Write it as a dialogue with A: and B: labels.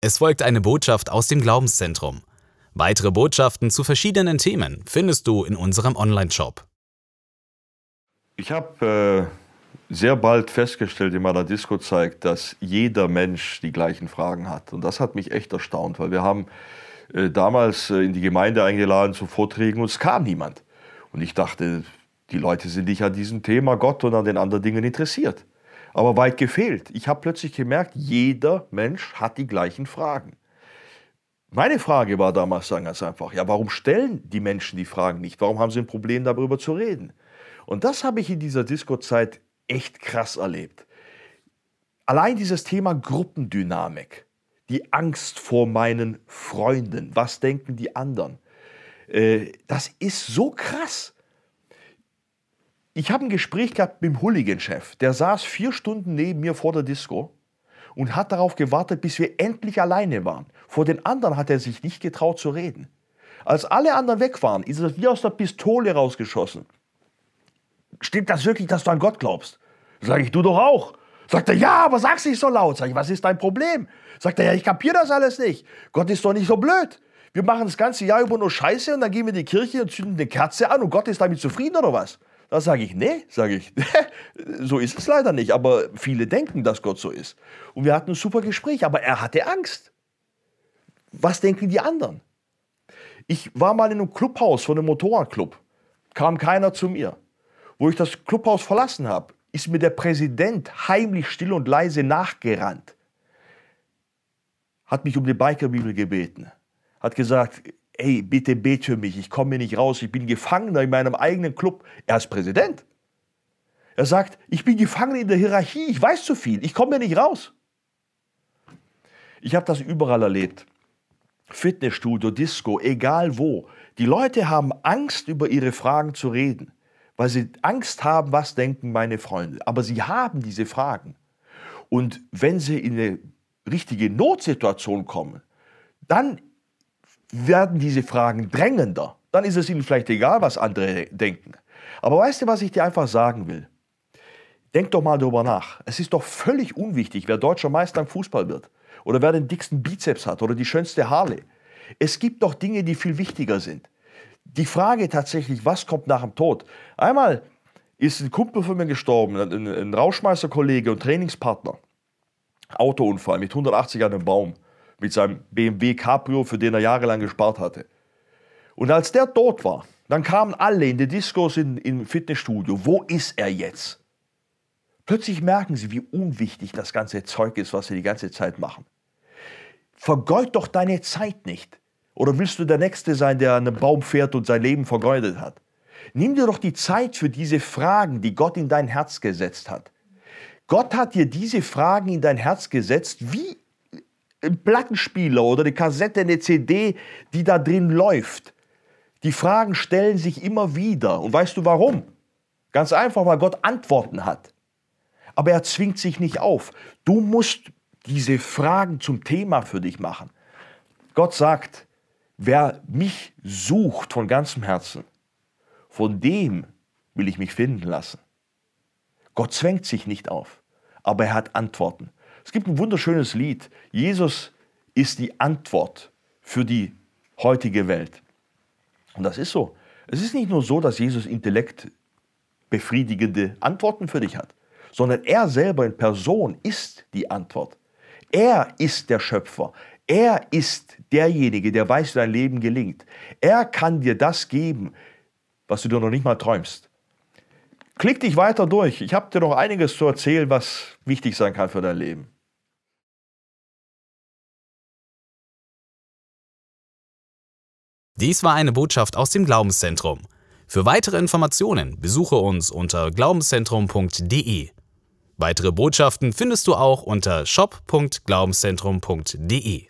A: Es folgt eine Botschaft aus dem Glaubenszentrum. Weitere Botschaften zu verschiedenen Themen findest du in unserem Online-Shop.
B: Ich habe äh, sehr bald festgestellt in meiner Disco-Zeit, dass jeder Mensch die gleichen Fragen hat. Und das hat mich echt erstaunt, weil wir haben äh, damals äh, in die Gemeinde eingeladen zu Vorträgen und es kam niemand. Und ich dachte, die Leute sind nicht an diesem Thema Gott und an den anderen Dingen interessiert aber weit gefehlt. Ich habe plötzlich gemerkt, jeder Mensch hat die gleichen Fragen. Meine Frage war damals ganz einfach, ja, warum stellen die Menschen die Fragen nicht? Warum haben sie ein Problem, darüber zu reden? Und das habe ich in dieser Disco-Zeit echt krass erlebt. Allein dieses Thema Gruppendynamik, die Angst vor meinen Freunden, was denken die anderen, äh, das ist so krass. Ich habe ein Gespräch gehabt mit dem Hooligan-Chef. Der saß vier Stunden neben mir vor der Disco und hat darauf gewartet, bis wir endlich alleine waren. Vor den anderen hat er sich nicht getraut zu reden. Als alle anderen weg waren, ist er wie aus der Pistole rausgeschossen. Stimmt das wirklich, dass du an Gott glaubst? Sag ich, du doch auch. Sagt er, ja, aber sag's nicht so laut. Sag ich, was ist dein Problem? Sagt er, ja, ich kapier das alles nicht. Gott ist doch nicht so blöd. Wir machen das ganze Jahr über nur Scheiße und dann gehen wir in die Kirche und zünden eine Kerze an und Gott ist damit zufrieden oder was? Da sage ich, nee, sage ich, so ist es leider nicht. Aber viele denken, dass Gott so ist. Und wir hatten ein super Gespräch, aber er hatte Angst. Was denken die anderen? Ich war mal in einem Clubhaus von einem Motorradclub. Kam keiner zu mir. Wo ich das Clubhaus verlassen habe, ist mir der Präsident heimlich still und leise nachgerannt. Hat mich um die Bikerbibel gebeten. Hat gesagt, ey, bitte bet für mich, ich komme hier nicht raus, ich bin Gefangener in meinem eigenen Club. Er ist Präsident. Er sagt, ich bin Gefangener in der Hierarchie, ich weiß zu viel, ich komme hier nicht raus. Ich habe das überall erlebt. Fitnessstudio, Disco, egal wo. Die Leute haben Angst, über ihre Fragen zu reden, weil sie Angst haben, was denken meine Freunde. Aber sie haben diese Fragen. Und wenn sie in eine richtige Notsituation kommen, dann werden diese Fragen drängender. Dann ist es ihnen vielleicht egal, was andere denken. Aber weißt du, was ich dir einfach sagen will? Denk doch mal darüber nach. Es ist doch völlig unwichtig, wer deutscher Meister im Fußball wird oder wer den dicksten Bizeps hat oder die schönste Harley. Es gibt doch Dinge, die viel wichtiger sind. Die Frage tatsächlich, was kommt nach dem Tod? Einmal ist ein Kumpel von mir gestorben, ein, ein Rauschmeisterkollege und Trainingspartner. Autounfall mit 180 an einem Baum mit seinem BMW Cabrio, für den er jahrelang gespart hatte. Und als der dort war, dann kamen alle in die Discos in, im Fitnessstudio. Wo ist er jetzt? Plötzlich merken sie, wie unwichtig das ganze Zeug ist, was sie die ganze Zeit machen. Vergeud doch deine Zeit nicht. Oder willst du der Nächste sein, der an einem Baum fährt und sein Leben vergeudet hat? Nimm dir doch die Zeit für diese Fragen, die Gott in dein Herz gesetzt hat. Gott hat dir diese Fragen in dein Herz gesetzt, wie Plattenspieler oder eine Kassette, eine CD, die da drin läuft. Die Fragen stellen sich immer wieder. Und weißt du warum? Ganz einfach, weil Gott Antworten hat. Aber er zwingt sich nicht auf. Du musst diese Fragen zum Thema für dich machen. Gott sagt, wer mich sucht von ganzem Herzen, von dem will ich mich finden lassen. Gott zwängt sich nicht auf, aber er hat Antworten. Es gibt ein wunderschönes Lied. Jesus ist die Antwort für die heutige Welt. Und das ist so. Es ist nicht nur so, dass Jesus Intellekt befriedigende Antworten für dich hat, sondern er selber in Person ist die Antwort. Er ist der Schöpfer. Er ist derjenige, der weiß, wie dein Leben gelingt. Er kann dir das geben, was du dir noch nicht mal träumst. Klick dich weiter durch. Ich habe dir noch einiges zu erzählen, was wichtig sein kann für dein Leben.
A: Dies war eine Botschaft aus dem Glaubenszentrum. Für weitere Informationen besuche uns unter glaubenszentrum.de. Weitere Botschaften findest du auch unter shop.glaubenszentrum.de.